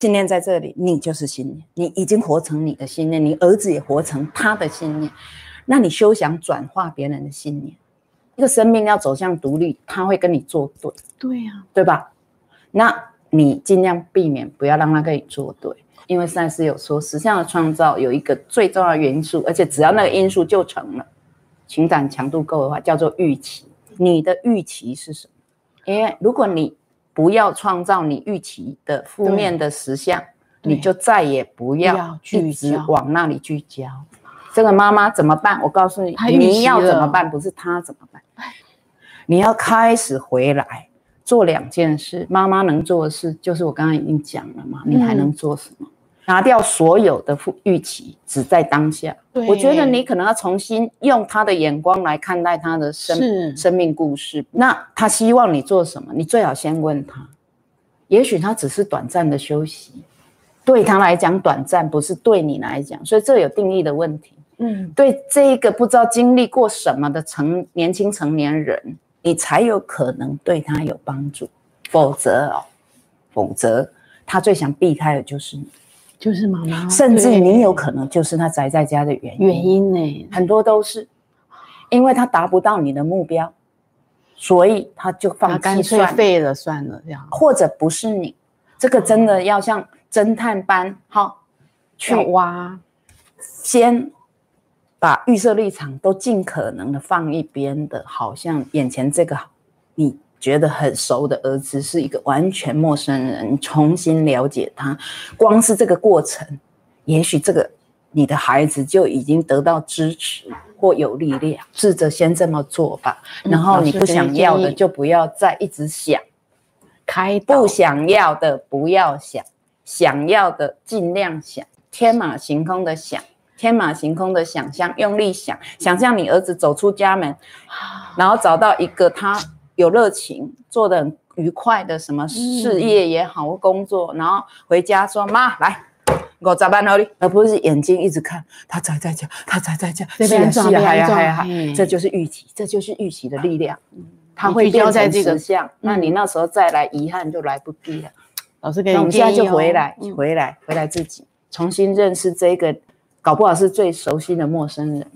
信念在这里，你就是信念，你已经活成你的信念，你儿子也活成他的信念。那你休想转化别人的信念。一个生命要走向独立，他会跟你作对，对呀，对吧？那你尽量避免不要让他跟你作对，因为赛斯有说，实相的创造有一个最重要的元素，而且只要那个因素就成了，情感强度够的话，叫做预期。你的预期是什么？因为如果你不要创造你预期的负面的实相，你就再也不要一直往那里聚焦。这个妈妈怎么办？我告诉你，你要怎么办？不是她怎么办？你要开始回来做两件事。妈妈能做的事，就是我刚刚已经讲了嘛。你还能做什么？拿掉所有的预期，只在当下。我觉得你可能要重新用他的眼光来看待他的生生命故事。那他希望你做什么？你最好先问他。也许他只是短暂的休息，对他来讲短暂，不是对你来讲。所以这有定义的问题。嗯，对这一个不知道经历过什么的成年轻成年人，你才有可能对他有帮助，否则哦，否则他最想避开的就是你，就是妈妈，甚至你有可能就是他宅在家的原因。原因呢，很多都是因为他达不到你的目标，所以他就放弃算废了算了这样，或者不是你，这个真的要像侦探般哈去挖，先。把预设立场都尽可能的放一边的，好像眼前这个你觉得很熟的儿子是一个完全陌生人，重新了解他，光是这个过程，也许这个你的孩子就已经得到支持或有力量。试着先这么做吧，然后你不想要的就不要再一直想，开不想要的不要想，想要的尽量想，天马行空的想。天马行空的想象，用力想，想象你儿子走出家门，然后找到一个他有热情、做的很愉快的什么事业也好，或工作，然后回家说：“妈，来，我咋办？哪里？”而不是眼睛一直看他在在家，他在在家，是啊是啊，还呀还呀，这就是预期，这就是预期的力量，他会变成实相。那你那时候再来遗憾就来不及了。老师给你我们现在就回来，回来，回来自己重新认识这个。搞不好是最熟悉的陌生人。